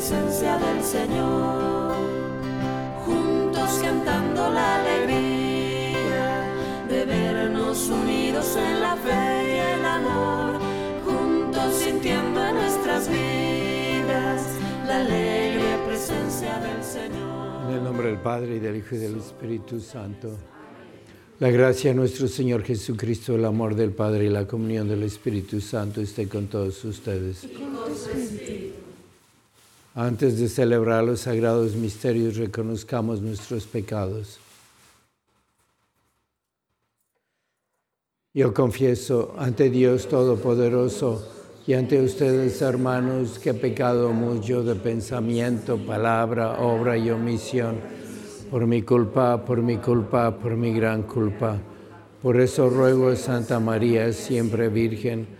Presencia del Señor, juntos cantando la alegría de vernos unidos en la fe y el amor, juntos sintiendo en nuestras vidas la alegre presencia del Señor. En el nombre del Padre y del Hijo y del Espíritu Santo. La gracia de nuestro Señor Jesucristo, el amor del Padre y la comunión del Espíritu Santo esté con todos ustedes. Antes de celebrar los sagrados misterios, reconozcamos nuestros pecados. Yo confieso ante Dios Todopoderoso y ante ustedes, hermanos, que he pecado mucho de pensamiento, palabra, obra y omisión, por mi culpa, por mi culpa, por mi gran culpa. Por eso ruego a Santa María, siempre Virgen,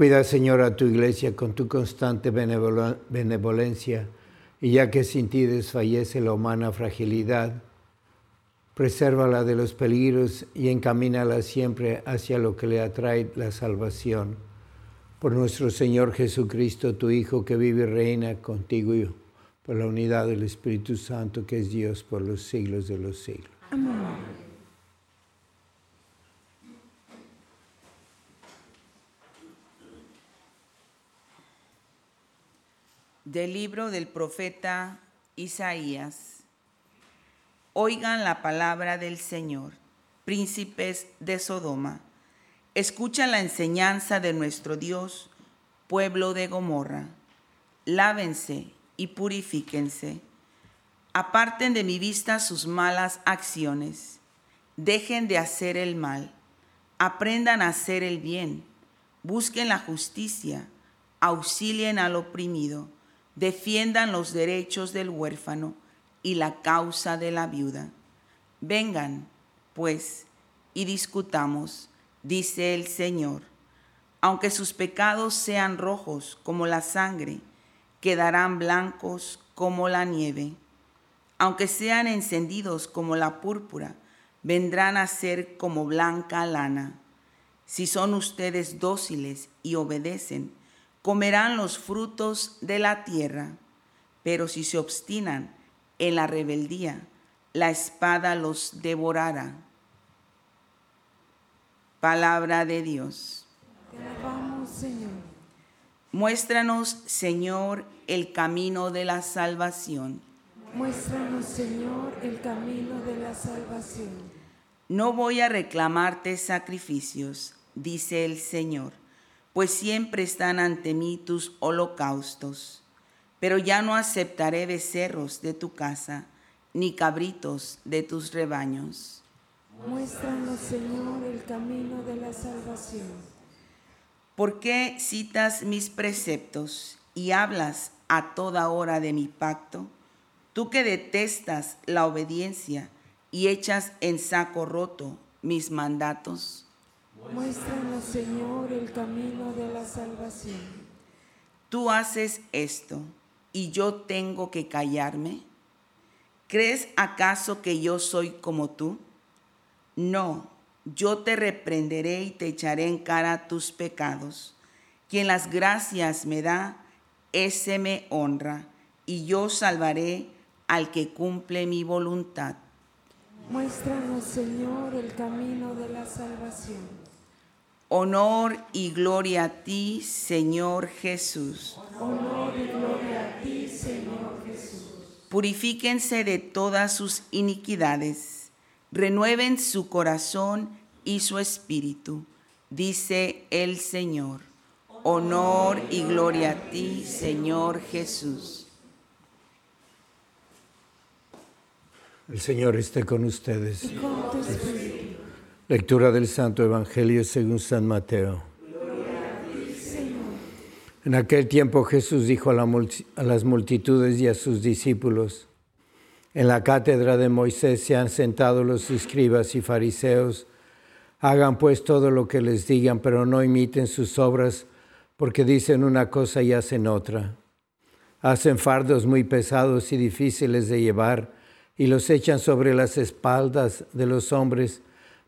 Cuida, Señor, a tu iglesia con tu constante benevolencia, y ya que sin ti desfallece la humana fragilidad, presérvala de los peligros y encamínala siempre hacia lo que le atrae la salvación. Por nuestro Señor Jesucristo, tu Hijo, que vive y reina contigo y por la unidad del Espíritu Santo, que es Dios por los siglos de los siglos. Amén. Del libro del profeta Isaías. Oigan la palabra del Señor, príncipes de Sodoma. Escuchan la enseñanza de nuestro Dios, pueblo de Gomorra. Lávense y purifíquense. Aparten de mi vista sus malas acciones. Dejen de hacer el mal. Aprendan a hacer el bien. Busquen la justicia. Auxilien al oprimido defiendan los derechos del huérfano y la causa de la viuda. Vengan, pues, y discutamos, dice el Señor. Aunque sus pecados sean rojos como la sangre, quedarán blancos como la nieve. Aunque sean encendidos como la púrpura, vendrán a ser como blanca lana. Si son ustedes dóciles y obedecen, comerán los frutos de la tierra, pero si se obstinan en la rebeldía, la espada los devorará. Palabra de Dios. Señor. Muéstranos, Señor, el camino de la salvación. Muéstranos, Señor, el camino de la salvación. No voy a reclamarte sacrificios, dice el Señor pues siempre están ante mí tus holocaustos. pero ya no aceptaré becerros de tu casa, ni cabritos de tus rebaños. Muéstranos, Señor, el camino de la salvación. ¿Por qué citas mis preceptos y hablas a toda hora de mi pacto? Tú que detestas la obediencia y echas en saco roto mis mandatos. Muéstranos, Señor, el camino de la salvación. Tú haces esto y yo tengo que callarme? ¿Crees acaso que yo soy como tú? No, yo te reprenderé y te echaré en cara tus pecados. Quien las gracias me da, ese me honra, y yo salvaré al que cumple mi voluntad. Muéstranos, Señor, el camino de la salvación. Honor y gloria a ti, Señor Jesús. Honor y gloria a ti, Señor Jesús. Purifíquense de todas sus iniquidades, renueven su corazón y su espíritu, dice el Señor. Honor y gloria a ti, Señor Jesús. El Señor esté con ustedes. Y con tu espíritu. Lectura del Santo Evangelio según San Mateo. En aquel tiempo Jesús dijo a, las multitudes y a sus discípulos, en la cátedra de Moisés se han sentado los escribas y fariseos, hagan pues todo lo que les digan, pero no imiten sus obras, porque dicen una cosa y hacen otra. Hacen fardos muy pesados y difíciles de llevar y los echan sobre las espaldas de los hombres,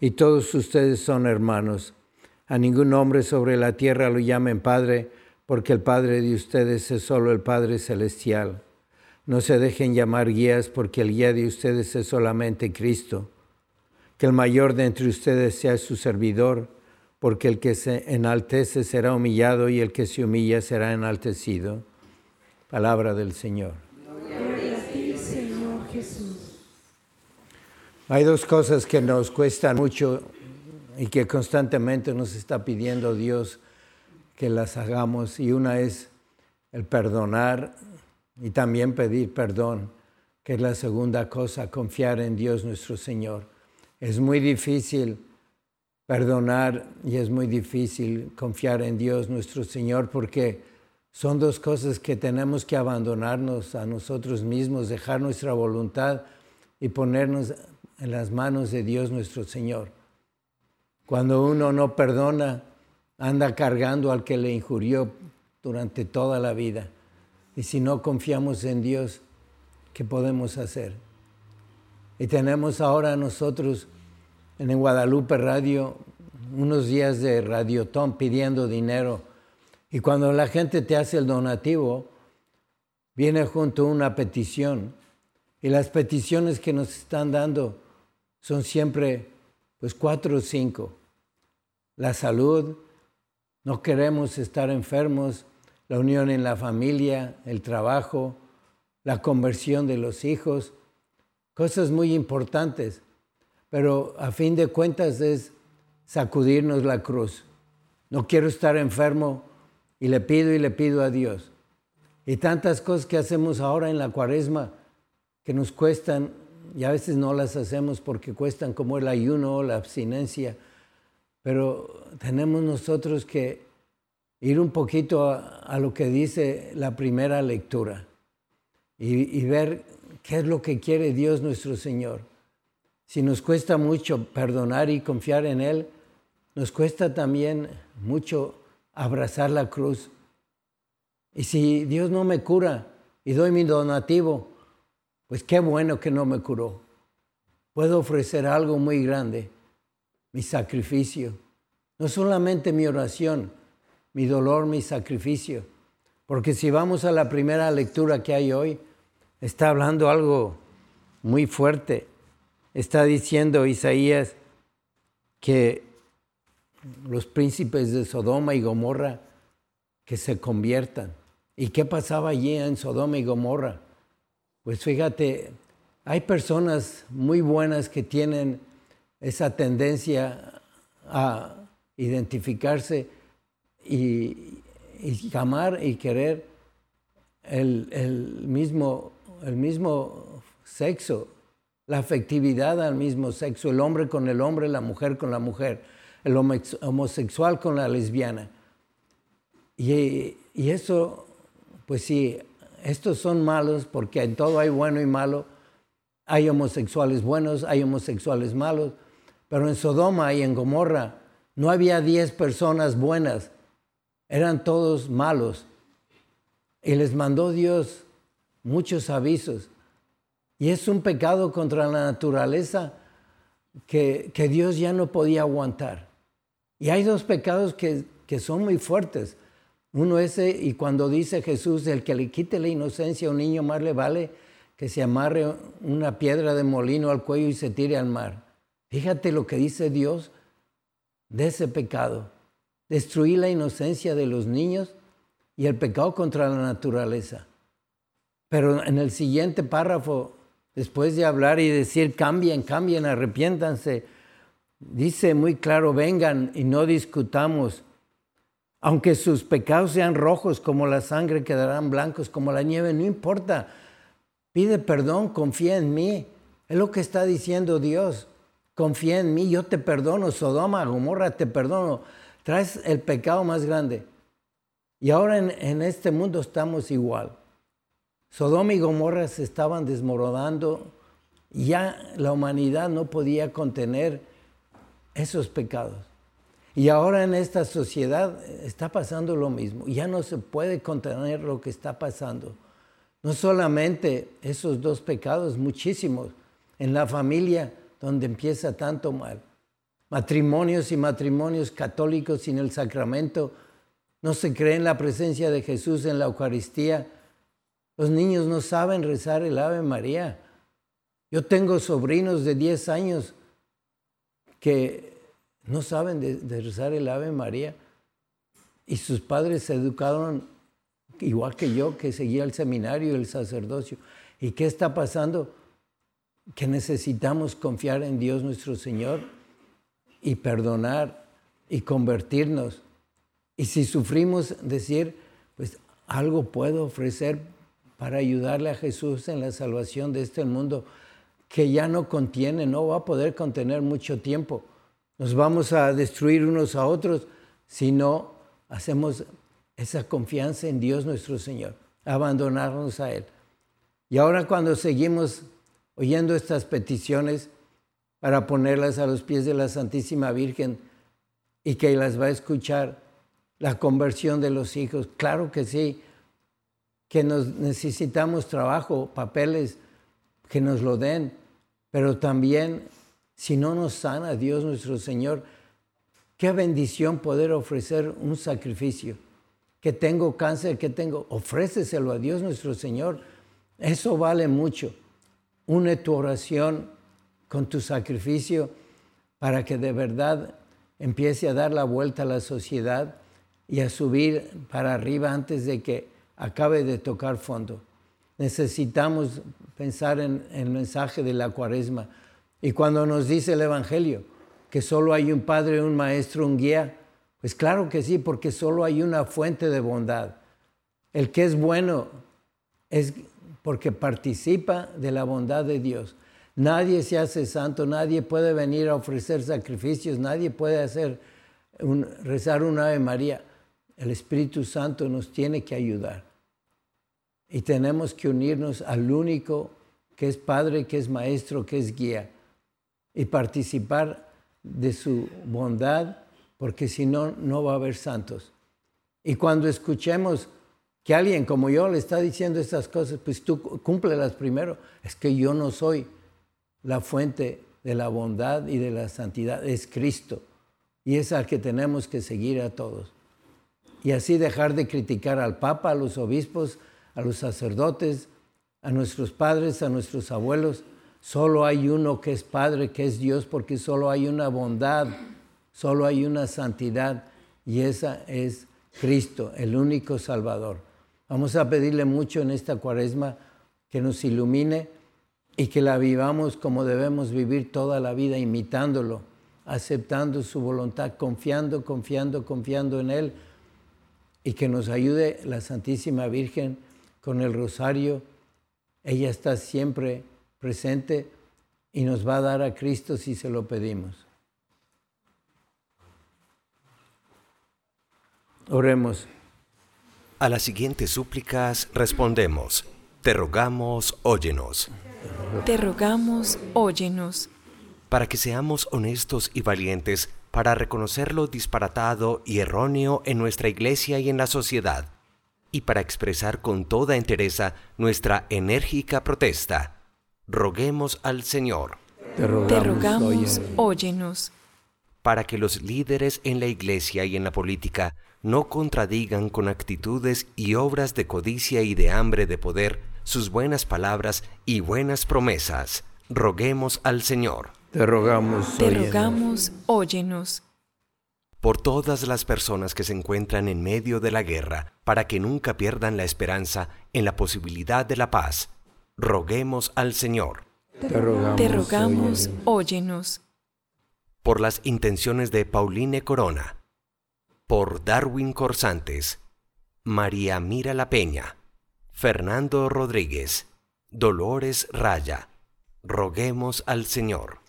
y todos ustedes son hermanos. A ningún hombre sobre la tierra lo llamen Padre, porque el Padre de ustedes es solo el Padre Celestial. No se dejen llamar guías, porque el guía de ustedes es solamente Cristo. Que el mayor de entre ustedes sea su servidor, porque el que se enaltece será humillado y el que se humilla será enaltecido. Palabra del Señor. Hay dos cosas que nos cuestan mucho y que constantemente nos está pidiendo Dios que las hagamos. Y una es el perdonar y también pedir perdón, que es la segunda cosa, confiar en Dios nuestro Señor. Es muy difícil perdonar y es muy difícil confiar en Dios nuestro Señor porque son dos cosas que tenemos que abandonarnos a nosotros mismos, dejar nuestra voluntad y ponernos en las manos de Dios nuestro Señor. Cuando uno no perdona, anda cargando al que le injurió durante toda la vida. Y si no confiamos en Dios, ¿qué podemos hacer? Y tenemos ahora nosotros en Guadalupe Radio unos días de radiotón pidiendo dinero. Y cuando la gente te hace el donativo, viene junto una petición. Y las peticiones que nos están dando son siempre pues cuatro o cinco. La salud, no queremos estar enfermos, la unión en la familia, el trabajo, la conversión de los hijos, cosas muy importantes, pero a fin de cuentas es sacudirnos la cruz. No quiero estar enfermo y le pido y le pido a Dios. Y tantas cosas que hacemos ahora en la cuaresma que nos cuestan y a veces no las hacemos porque cuestan como el ayuno o la abstinencia, pero tenemos nosotros que ir un poquito a, lo que dice la primera lectura y, y ver qué es lo que quiere Dios nuestro Señor. Si nos cuesta mucho perdonar y confiar en Él, nos cuesta también mucho abrazar la cruz. Y si Dios no me cura y doy mi donativo, pues qué bueno que no me curó. Puedo ofrecer algo muy grande, mi sacrificio. No solamente mi oración, mi dolor, mi sacrificio. Porque si vamos a la primera lectura que hay hoy, está hablando algo muy fuerte. Está diciendo Isaías que los príncipes de Sodoma y Gomorra que se conviertan. ¿Y qué pasaba allí en Sodoma y Gomorra? Pues fíjate, hay personas muy buenas que tienen esa tendencia a identificarse y, amar y querer el, mismo, el mismo sexo, la afectividad al mismo sexo, el hombre con el hombre, la mujer con la mujer, el homosexual con la lesbiana. Y, y eso, pues sí, estos son malos porque en todo hay bueno y malo. Hay homosexuales buenos, hay homosexuales malos, pero en Sodoma y en Gomorra no había diez personas buenas, eran todos malos. Y les mandó Dios muchos avisos. Y es un pecado contra la naturaleza que, Dios ya no podía aguantar. Y hay dos pecados que, que son muy fuertes. Uno ese, y cuando dice Jesús, el que le quite la inocencia a un niño más le vale que se amarre una piedra de molino al cuello y se tire al mar. Fíjate lo que dice Dios de ese pecado. Destruir la inocencia de los niños y el pecado contra la naturaleza. Pero en el siguiente párrafo, después de hablar y decir cambien, cambien, arrepiéntanse, dice muy claro, vengan y no discutamos. Aunque sus pecados sean rojos como la sangre, quedarán blancos como la nieve, no importa. Pide perdón, confía en mí. Es lo que está diciendo Dios. Confía en mí, yo te perdono. Sodoma, Gomorra, te perdono. Traes el pecado más grande. Y ahora en, este mundo estamos igual. Sodoma y Gomorra se estaban desmoronando. Ya la humanidad no podía contener esos pecados. Y ahora en esta sociedad está pasando lo mismo. Ya no se puede contener lo que está pasando. No solamente esos dos pecados, muchísimos. En la familia donde empieza tanto mal. Matrimonios y matrimonios católicos sin el sacramento no se cree en la presencia de Jesús en la Eucaristía. Los niños no saben rezar el Ave María. Yo tengo sobrinos de 10 años que no saben de, rezar el Ave María y sus padres se educaron igual que yo, que seguía el seminario y el sacerdocio. ¿Y qué está pasando? Que necesitamos confiar en Dios nuestro Señor y perdonar y convertirnos y si sufrimos, decir, pues algo puedo ofrecer para ayudarle a Jesús en la salvación de este mundo que ya no contiene, no va a poder contener mucho tiempo. Nos vamos a destruir unos a otros si no hacemos esa confianza en Dios nuestro Señor, abandonarnos a Él. Y ahora cuando seguimos oyendo estas peticiones para ponerlas a los pies de la Santísima Virgen y que las va a escuchar, la conversión de los hijos. Claro que sí, que nos necesitamos trabajo, papeles, que nos lo den, pero también si no nos sana Dios nuestro Señor, qué bendición poder ofrecer un sacrificio. Que tengo cáncer, que tengo, ofréceselo a Dios nuestro Señor. Eso vale mucho. Une tu oración con tu sacrificio para que de verdad empiece a dar la vuelta a la sociedad y a subir para arriba antes de que acabe de tocar fondo. Necesitamos pensar en, el mensaje de la cuaresma. Y cuando nos dice el Evangelio que solo hay un Padre, un Maestro, un guía, pues claro que sí, porque solo hay una fuente de bondad. El que es bueno es porque participa de la bondad de Dios. Nadie se hace santo, nadie puede venir a ofrecer sacrificios, nadie puede hacer rezar una Ave María el Espíritu Santo nos tiene que ayudar. Y tenemos que unirnos al único que es Padre, que es Maestro, que es guía. Y participar de su bondad, porque si no, no va a haber santos. Y cuando escuchemos que alguien como yo le está diciendo estas cosas, pues tú cúmplelas primero. Es que yo no soy la fuente de la bondad y de la santidad, es Cristo. Y es al que tenemos que seguir a todos y así dejar de criticar al Papa, a los obispos, a los sacerdotes, a nuestros padres, a nuestros abuelos. Solo hay uno que es Padre, que es Dios, porque solo hay una bondad, solo hay una santidad y esa es Cristo, el único Salvador. Vamos a pedirle mucho en esta cuaresma que nos ilumine y que la vivamos como debemos vivir toda la vida, imitándolo, aceptando su voluntad, confiando, confiando, confiando en Él y que nos ayude la Santísima Virgen con el rosario. Ella está siempre presente y nos va a dar a Cristo si se lo pedimos. Oremos. A las siguientes súplicas respondemos, te rogamos, óyenos. Te rogamos, óyenos. Para que seamos honestos y valientes, para reconocer lo disparatado y erróneo en nuestra iglesia y en la sociedad, y para expresar con toda entereza nuestra enérgica protesta, roguemos al Señor. Te rogamos, óyenos. Para que los líderes en la iglesia y en la política no contradigan con actitudes y obras de codicia y de hambre de poder sus buenas palabras y buenas promesas, roguemos al Señor. Te rogamos, Te rogamos, óyenos. Por todas las personas que se encuentran en medio de la guerra, para que nunca pierdan la esperanza en la posibilidad de la paz, roguemos al Señor. Te rogamos, Te rogamos óyenos. Por las intenciones de Pauline Corona, por Darwin Corsantes, María Mira La Peña, Fernando Rodríguez, Dolores Raya, roguemos al Señor.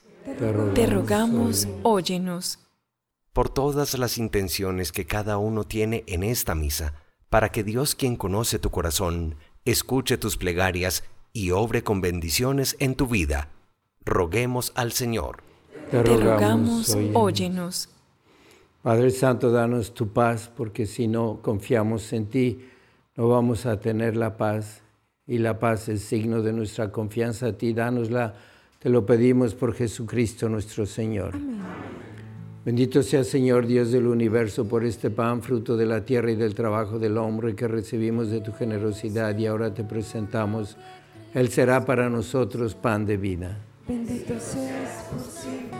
Te rogamos, óyenos. Por todas las intenciones que cada uno tiene en esta misa, para que Dios quien conoce tu corazón, escuche tus plegarias y obre con bendiciones en tu vida. Roguemos al Señor. Te rogamos, óyenos. Padre Santo, danos tu paz, porque si no confiamos en ti, no vamos a tener la paz. Y la paz es signo de nuestra confianza a ti. Danosla te lo pedimos por Jesucristo nuestro Señor. Bendito sea Señor Dios del universo por este pan, fruto de la tierra y del trabajo del hombre que recibimos de tu generosidad y ahora te presentamos. Él será para nosotros pan de vida. Bendito seas por siempre.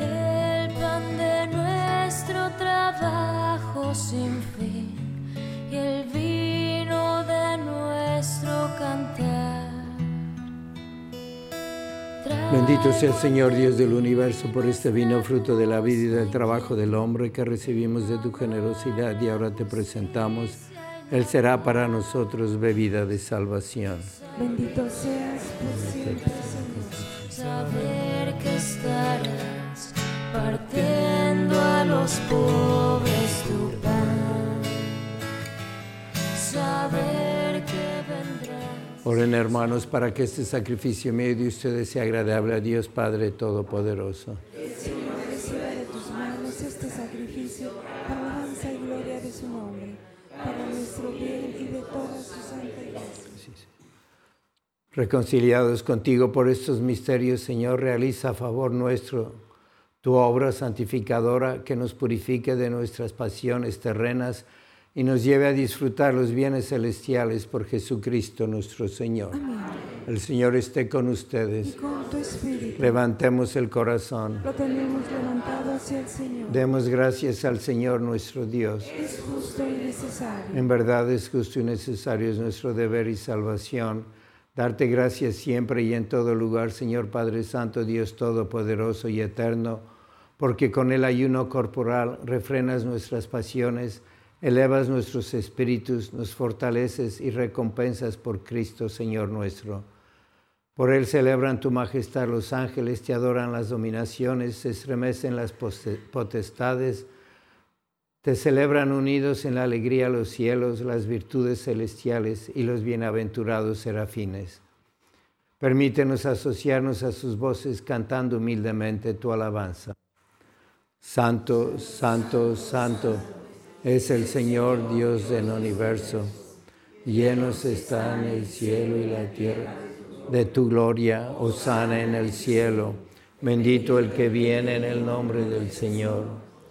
El pan de nuestro trabajo sin fin y el vino de nuestro cantar. Bendito sea Señor Dios del universo por este vino fruto de la vida y del trabajo del hombre que recibimos de tu generosidad y ahora te presentamos. Él será para nosotros bebida de salvación. Bendito seas por siempre, Señor. Saber que estarás partiendo a los pobres tu pan. Saber que vendrás. Oren hermanos para que este sacrificio mío de ustedes sea agradable a Dios Padre Todopoderoso. Reconciliados contigo por estos misterios, Señor, realiza a favor nuestro tu obra santificadora que nos purifique de nuestras pasiones terrenas y nos lleve a disfrutar los bienes celestiales por Jesucristo nuestro Señor. El Señor esté con Y ustedes. con tu espíritu Levantemos el corazón. lo tenemos levantado hacia el Señor. Demos gracias al Señor nuestro Dios. Es justo y necesario. En verdad es justo y necesario, es nuestro deber y salvación. Darte gracias siempre y en todo lugar, Señor Padre Santo, Dios Todopoderoso y Eterno, porque con el ayuno corporal refrenas nuestras pasiones, elevas nuestros espíritus, nos fortaleces y recompensas por Cristo, Señor nuestro. Por él celebran tu majestad los ángeles, te adoran las dominaciones, se estremecen las potestades, te celebran unidos en la alegría los cielos, las virtudes celestiales y los bienaventurados serafines. Permítenos asociarnos a sus voces cantando humildemente tu alabanza. Santo, santo, santo es el Señor Dios del universo. Llenos están el cielo y la tierra de tu gloria, osana en el cielo. Bendito el que viene en el nombre del Señor,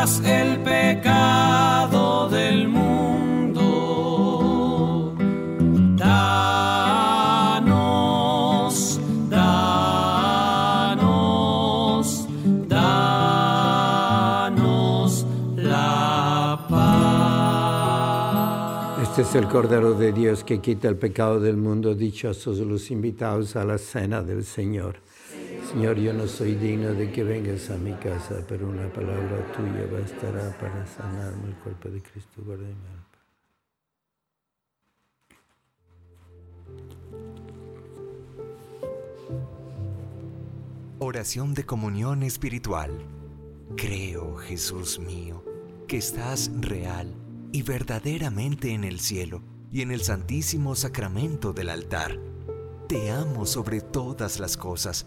El pecado del mundo. Danos, danos, danos la paz. Este es el Cordero de Dios que quita el pecado del mundo. Dichosos los invitados a la cena del Señor. Señor, yo no soy digno de que vengas a mi casa, pero una palabra tuya bastará para sanarme el cuerpo de Cristo. Guarda mi alma. Oración de comunión espiritual. Creo, Jesús mío, que estás real y verdaderamente en el cielo y en el santísimo sacramento del altar. Te amo sobre todas las cosas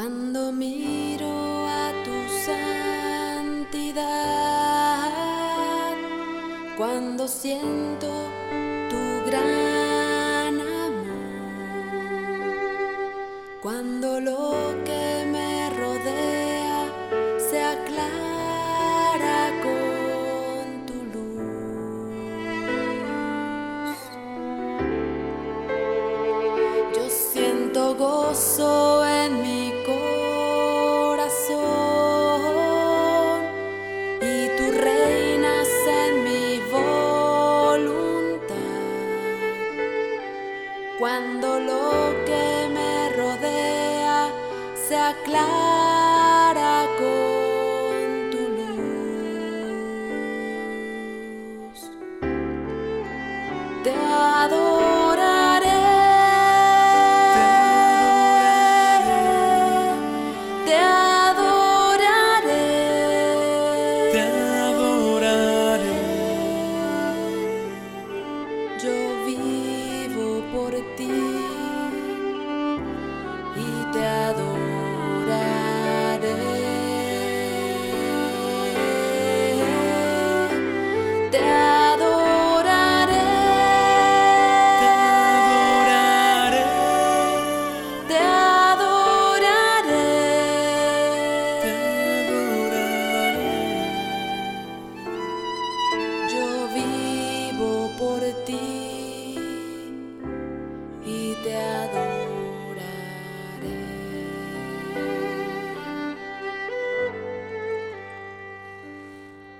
Cuando miro a tu santidad, cuando siento se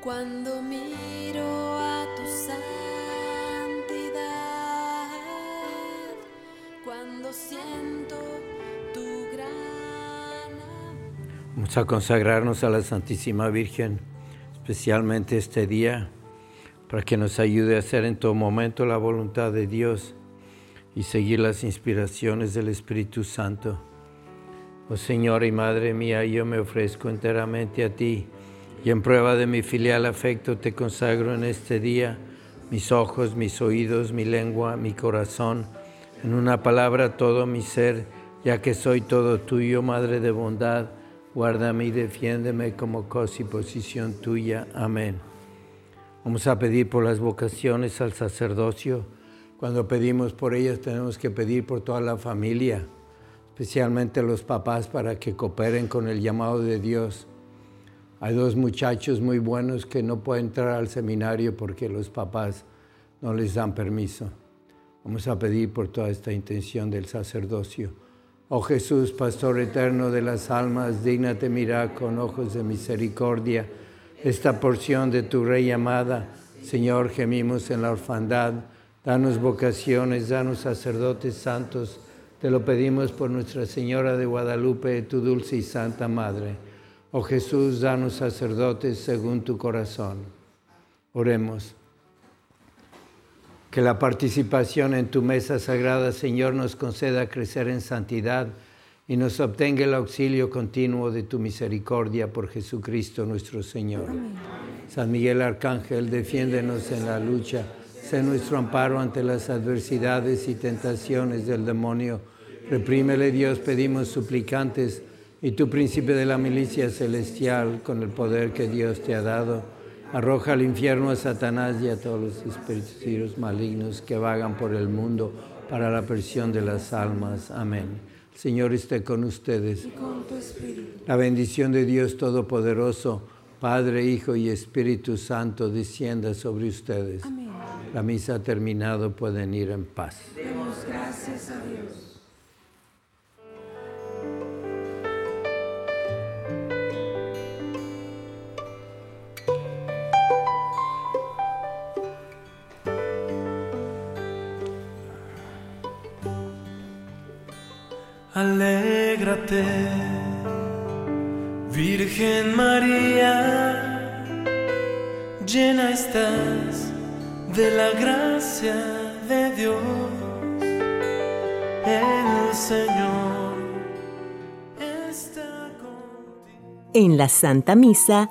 Cuando miro a tu santidad, cuando siento tu gran. Vamos a consagrarnos a la Santísima Virgen, especialmente este día, para que nos ayude a hacer en todo momento la voluntad de Dios y seguir las inspiraciones del Espíritu Santo. Oh Señor y Madre mía, yo me ofrezco enteramente a ti y en prueba de mi filial afecto te consagro en este día mis ojos, mis oídos, mi lengua, mi corazón, en una palabra todo mi ser, ya que soy todo tuyo, Madre de bondad, guárdame y defiéndeme como cosa y posición tuya. Amén. Vamos a pedir por las vocaciones al sacerdocio. Cuando pedimos por ellas tenemos que pedir por toda la familia, especialmente los papás para que cooperen con el llamado de Dios. Hay dos muchachos muy buenos que no pueden entrar al seminario porque los papás no les dan permiso. Vamos a pedir por toda esta intención del sacerdocio. Oh Jesús, Pastor eterno de las almas, dígnate mirar con ojos de misericordia esta porción de tu Rey amada. Señor, gemimos en la orfandad. Danos vocaciones, danos sacerdotes santos. Te lo pedimos por Nuestra Señora de Guadalupe, tu dulce y santa Madre. Oh Jesús, danos sacerdotes según tu corazón. Oremos. Que la participación en tu mesa sagrada, Señor, nos conceda crecer en santidad y nos obtenga el auxilio continuo de tu misericordia por Jesucristo nuestro Señor. San Miguel Arcángel, defiéndenos en la lucha, sé nuestro amparo ante las adversidades y tentaciones del demonio. Reprímele Dios, pedimos suplicantes, y tú, príncipe de la milicia celestial, con el poder que Dios te ha dado, arroja al infierno a Satanás y a todos los espíritus malignos que vagan por el mundo para la presión de las almas. Amén. El Señor esté con ustedes. Y con tu espíritu. La bendición de Dios Todopoderoso, Padre, Hijo y Espíritu Santo, descienda sobre ustedes. Amén. La misa ha terminado, pueden ir en paz. Demos gracias a Dios. Alégrate, Virgen María, llena estás de la gracia de Dios, el Señor está contigo. En la Santa Misa